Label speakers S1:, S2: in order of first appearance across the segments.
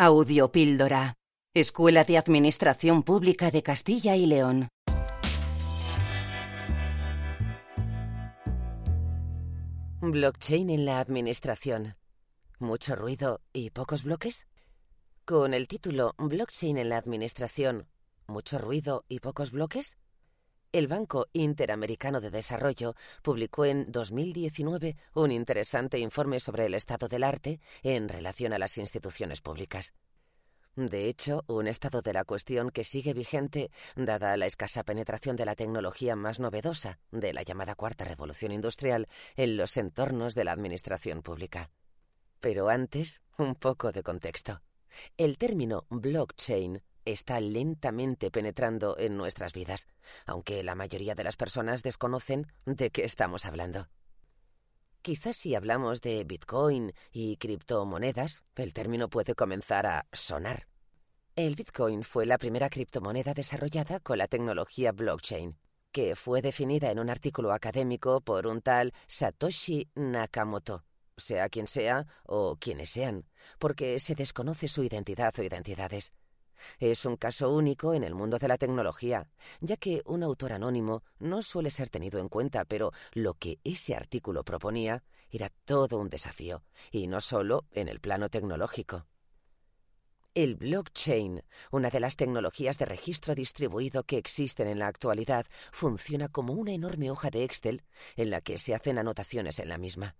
S1: Audiopíldora. Escuela de Administración Pública de Castilla y León.
S2: Blockchain en la administración. ¿Mucho ruido y pocos bloques? Con el título Blockchain en la administración. ¿Mucho ruido y pocos bloques? El Banco Interamericano de Desarrollo publicó en 2019 un interesante informe sobre el estado del arte en relación a las instituciones públicas. De hecho, un estado de la cuestión que sigue vigente, dada la escasa penetración de la tecnología más novedosa de la llamada Cuarta Revolución Industrial en los entornos de la administración pública. Pero antes, un poco de contexto. El término blockchain está lentamente penetrando en nuestras vidas, aunque la mayoría de las personas desconocen de qué estamos hablando. Quizás si hablamos de Bitcoin y criptomonedas, el término puede comenzar a sonar. El Bitcoin fue la primera criptomoneda desarrollada con la tecnología blockchain, que fue definida en un artículo académico por un tal Satoshi Nakamoto, sea quien sea o quienes sean, porque se desconoce su identidad o identidades. Es un caso único en el mundo de la tecnología, ya que un autor anónimo no suele ser tenido en cuenta, pero lo que ese artículo proponía era todo un desafío, y no solo en el plano tecnológico. El blockchain, una de las tecnologías de registro distribuido que existen en la actualidad, funciona como una enorme hoja de Excel en la que se hacen anotaciones en la misma.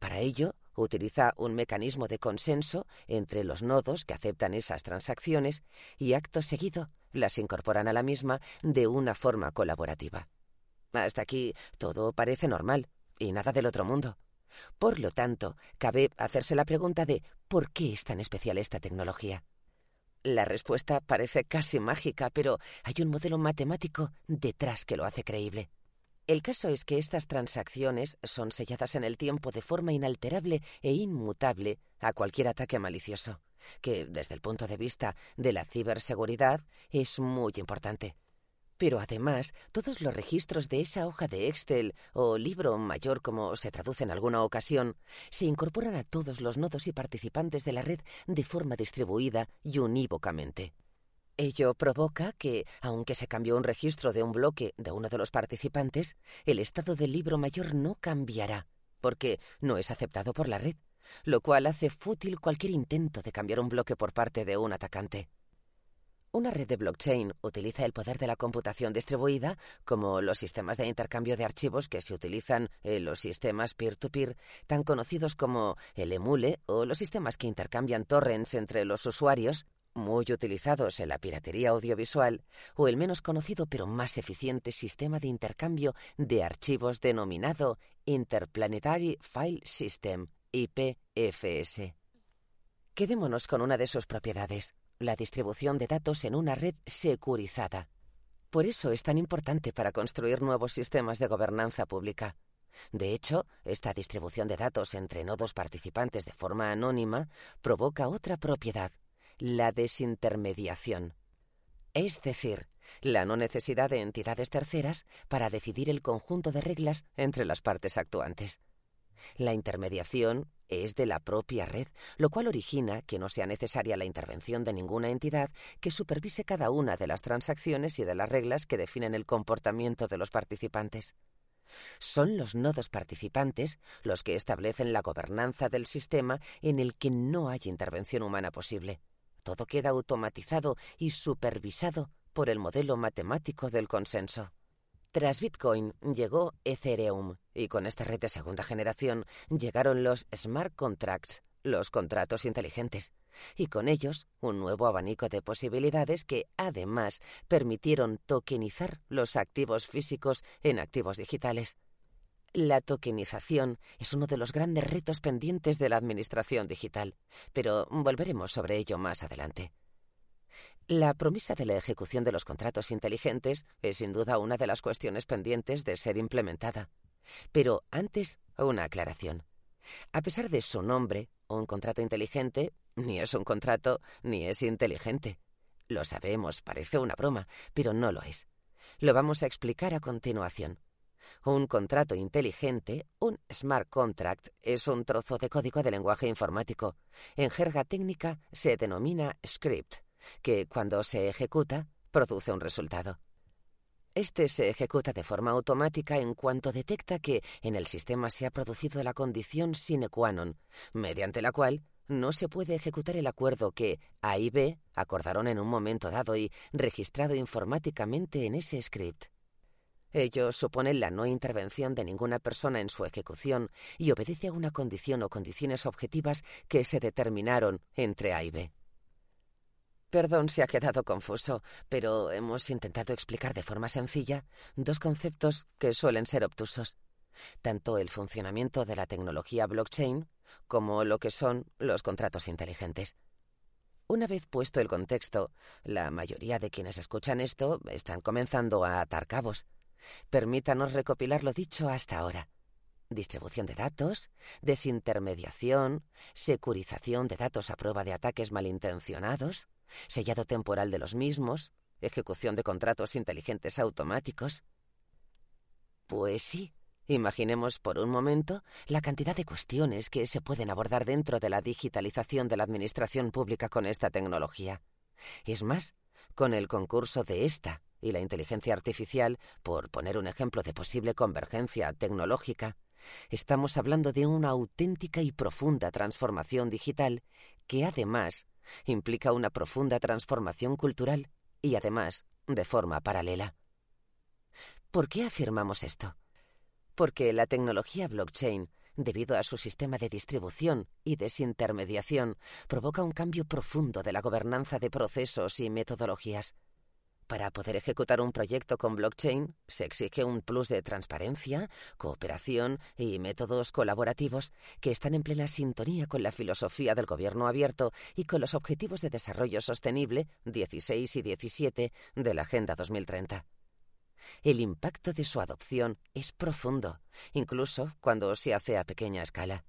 S2: Para ello, utiliza un mecanismo de consenso entre los nodos que aceptan esas transacciones y acto seguido las incorporan a la misma de una forma colaborativa. Hasta aquí todo parece normal y nada del otro mundo. Por lo tanto, cabe hacerse la pregunta de ¿por qué es tan especial esta tecnología? La respuesta parece casi mágica, pero hay un modelo matemático detrás que lo hace creíble. El caso es que estas transacciones son selladas en el tiempo de forma inalterable e inmutable a cualquier ataque malicioso, que desde el punto de vista de la ciberseguridad es muy importante. Pero además, todos los registros de esa hoja de Excel o libro mayor como se traduce en alguna ocasión, se incorporan a todos los nodos y participantes de la red de forma distribuida y unívocamente. Ello provoca que, aunque se cambió un registro de un bloque de uno de los participantes, el estado del libro mayor no cambiará, porque no es aceptado por la red, lo cual hace fútil cualquier intento de cambiar un bloque por parte de un atacante. Una red de blockchain utiliza el poder de la computación distribuida, como los sistemas de intercambio de archivos que se utilizan en los sistemas peer-to-peer, tan conocidos como el emule o los sistemas que intercambian torrents entre los usuarios, muy utilizados en la piratería audiovisual, o el menos conocido pero más eficiente sistema de intercambio de archivos denominado Interplanetary File System, IPFS. Quedémonos con una de sus propiedades, la distribución de datos en una red securizada. Por eso es tan importante para construir nuevos sistemas de gobernanza pública. De hecho, esta distribución de datos entre nodos participantes de forma anónima provoca otra propiedad, la desintermediación. Es decir, la no necesidad de entidades terceras para decidir el conjunto de reglas entre las partes actuantes. La intermediación es de la propia red, lo cual origina que no sea necesaria la intervención de ninguna entidad que supervise cada una de las transacciones y de las reglas que definen el comportamiento de los participantes. Son los nodos participantes los que establecen la gobernanza del sistema en el que no hay intervención humana posible. Todo queda automatizado y supervisado por el modelo matemático del consenso. Tras Bitcoin llegó Ethereum y con esta red de segunda generación llegaron los smart contracts, los contratos inteligentes, y con ellos un nuevo abanico de posibilidades que además permitieron tokenizar los activos físicos en activos digitales. La tokenización es uno de los grandes retos pendientes de la administración digital, pero volveremos sobre ello más adelante. La promesa de la ejecución de los contratos inteligentes es sin duda una de las cuestiones pendientes de ser implementada. Pero antes, una aclaración. A pesar de su nombre, un contrato inteligente ni es un contrato ni es inteligente. Lo sabemos, parece una broma, pero no lo es. Lo vamos a explicar a continuación. Un contrato inteligente, un smart contract, es un trozo de código de lenguaje informático. En jerga técnica se denomina script, que cuando se ejecuta produce un resultado. Este se ejecuta de forma automática en cuanto detecta que en el sistema se ha producido la condición sine qua non, mediante la cual no se puede ejecutar el acuerdo que A y B acordaron en un momento dado y registrado informáticamente en ese script. Ello supone la no intervención de ninguna persona en su ejecución y obedece a una condición o condiciones objetivas que se determinaron entre A y B. Perdón si ha quedado confuso, pero hemos intentado explicar de forma sencilla dos conceptos que suelen ser obtusos. Tanto el funcionamiento de la tecnología blockchain como lo que son los contratos inteligentes. Una vez puesto el contexto, la mayoría de quienes escuchan esto están comenzando a atar cabos. Permítanos recopilar lo dicho hasta ahora. Distribución de datos, desintermediación, securización de datos a prueba de ataques malintencionados, sellado temporal de los mismos, ejecución de contratos inteligentes automáticos. Pues sí, imaginemos por un momento la cantidad de cuestiones que se pueden abordar dentro de la digitalización de la administración pública con esta tecnología. Es más, con el concurso de esta y la inteligencia artificial, por poner un ejemplo de posible convergencia tecnológica, estamos hablando de una auténtica y profunda transformación digital que además implica una profunda transformación cultural y además de forma paralela. ¿Por qué afirmamos esto? Porque la tecnología blockchain, debido a su sistema de distribución y desintermediación, provoca un cambio profundo de la gobernanza de procesos y metodologías. Para poder ejecutar un proyecto con blockchain se exige un plus de transparencia, cooperación y métodos colaborativos que están en plena sintonía con la filosofía del gobierno abierto y con los objetivos de desarrollo sostenible 16 y 17 de la Agenda 2030. El impacto de su adopción es profundo, incluso cuando se hace a pequeña escala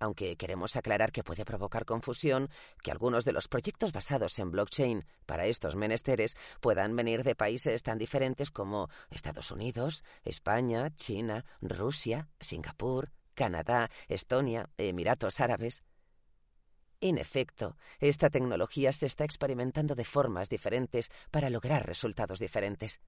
S2: aunque queremos aclarar que puede provocar confusión que algunos de los proyectos basados en blockchain para estos menesteres puedan venir de países tan diferentes como Estados Unidos, España, China, Rusia, Singapur, Canadá, Estonia, Emiratos Árabes. En efecto, esta tecnología se está experimentando de formas diferentes para lograr resultados diferentes.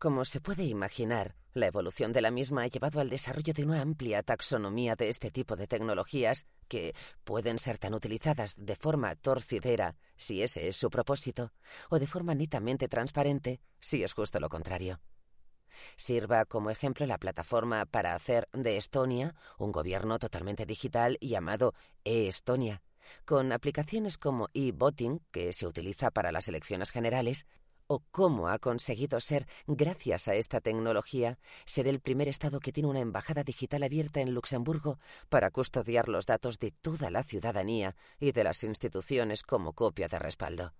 S2: Como se puede imaginar, la evolución de la misma ha llevado al desarrollo de una amplia taxonomía de este tipo de tecnologías que pueden ser tan utilizadas de forma torcidera, si ese es su propósito, o de forma netamente transparente, si es justo lo contrario. Sirva como ejemplo la plataforma para hacer de Estonia un gobierno totalmente digital llamado e-Estonia, con aplicaciones como e-voting, que se utiliza para las elecciones generales, o cómo ha conseguido ser, gracias a esta tecnología, ser el primer Estado que tiene una embajada digital abierta en Luxemburgo para custodiar los datos de toda la ciudadanía y de las instituciones como copia de respaldo.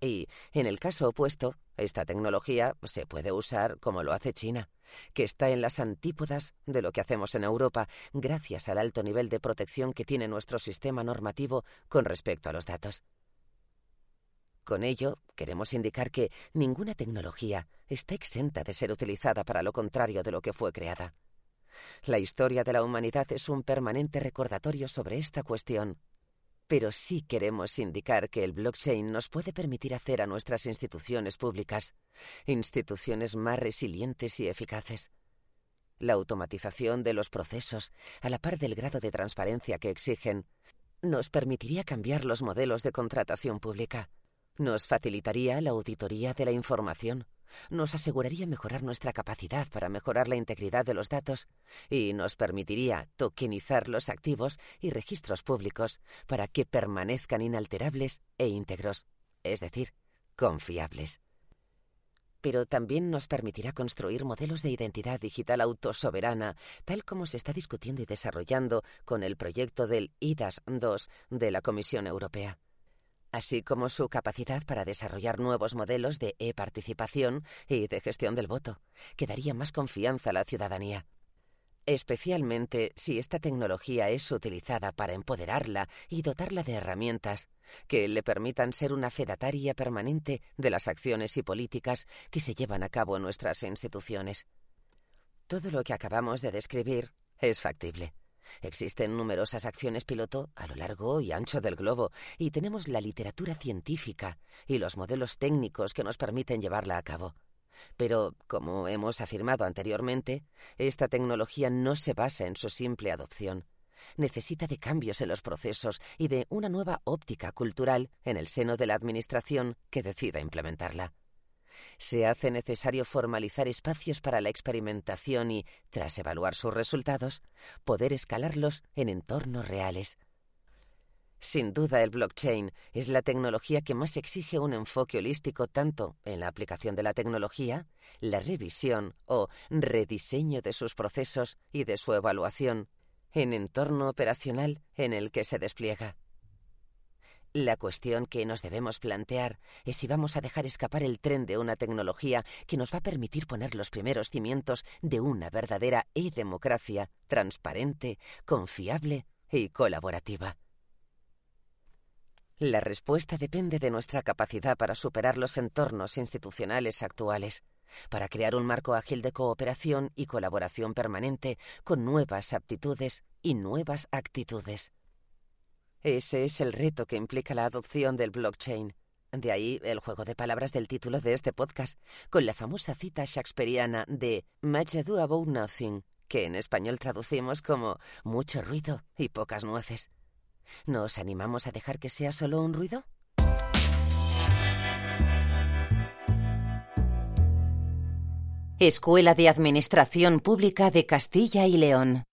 S2: Y, en el caso opuesto, esta tecnología se puede usar como lo hace China, que está en las antípodas de lo que hacemos en Europa gracias al alto nivel de protección que tiene nuestro sistema normativo con respecto a los datos. Con ello, queremos indicar que ninguna tecnología está exenta de ser utilizada para lo contrario de lo que fue creada. La historia de la humanidad es un permanente recordatorio sobre esta cuestión. Pero sí queremos indicar que el blockchain nos puede permitir hacer a nuestras instituciones públicas instituciones más resilientes y eficaces. La automatización de los procesos, a la par del grado de transparencia que exigen, nos permitiría cambiar los modelos de contratación pública nos facilitaría la auditoría de la información, nos aseguraría mejorar nuestra capacidad para mejorar la integridad de los datos. Y nos permitiría tokenizar los activos y registros públicos para que permanezcan inalterables e íntegros, es decir, confiables. Pero también nos permitirá construir modelos de identidad digital autosoberana, tal como se está discutiendo y desarrollando con el proyecto del IDAS 2 de la Comisión Europea así como su capacidad para desarrollar nuevos modelos de e-participación y de gestión del voto, que daría más confianza a la ciudadanía. Especialmente si esta tecnología es utilizada para empoderarla y dotarla de herramientas que le permitan ser una fedataria permanente de las acciones y políticas que se llevan a cabo en nuestras instituciones. Todo lo que acabamos de describir es factible. Existen numerosas acciones piloto a lo largo y ancho del globo, y tenemos la literatura científica y los modelos técnicos que nos permiten llevarla a cabo. Pero, como hemos afirmado anteriormente, esta tecnología no se basa en su simple adopción. Necesita de cambios en los procesos y de una nueva óptica cultural en el seno de la Administración que decida implementarla. Se hace necesario formalizar espacios para la experimentación y, tras evaluar sus resultados, poder escalarlos en entornos reales. Sin duda, el blockchain es la tecnología que más exige un enfoque holístico tanto en la aplicación de la tecnología, la revisión o rediseño de sus procesos y de su evaluación, en entorno operacional en el que se despliega. La cuestión que nos debemos plantear es si vamos a dejar escapar el tren de una tecnología que nos va a permitir poner los primeros cimientos de una verdadera e-democracia transparente, confiable y colaborativa. La respuesta depende de nuestra capacidad para superar los entornos institucionales actuales, para crear un marco ágil de cooperación y colaboración permanente con nuevas aptitudes y nuevas actitudes. Ese es el reto que implica la adopción del blockchain. De ahí el juego de palabras del título de este podcast, con la famosa cita shakespeariana de Much ado about nothing, que en español traducimos como mucho ruido y pocas nueces. ¿Nos animamos a dejar que sea solo un ruido?
S1: Escuela de Administración Pública de Castilla y León.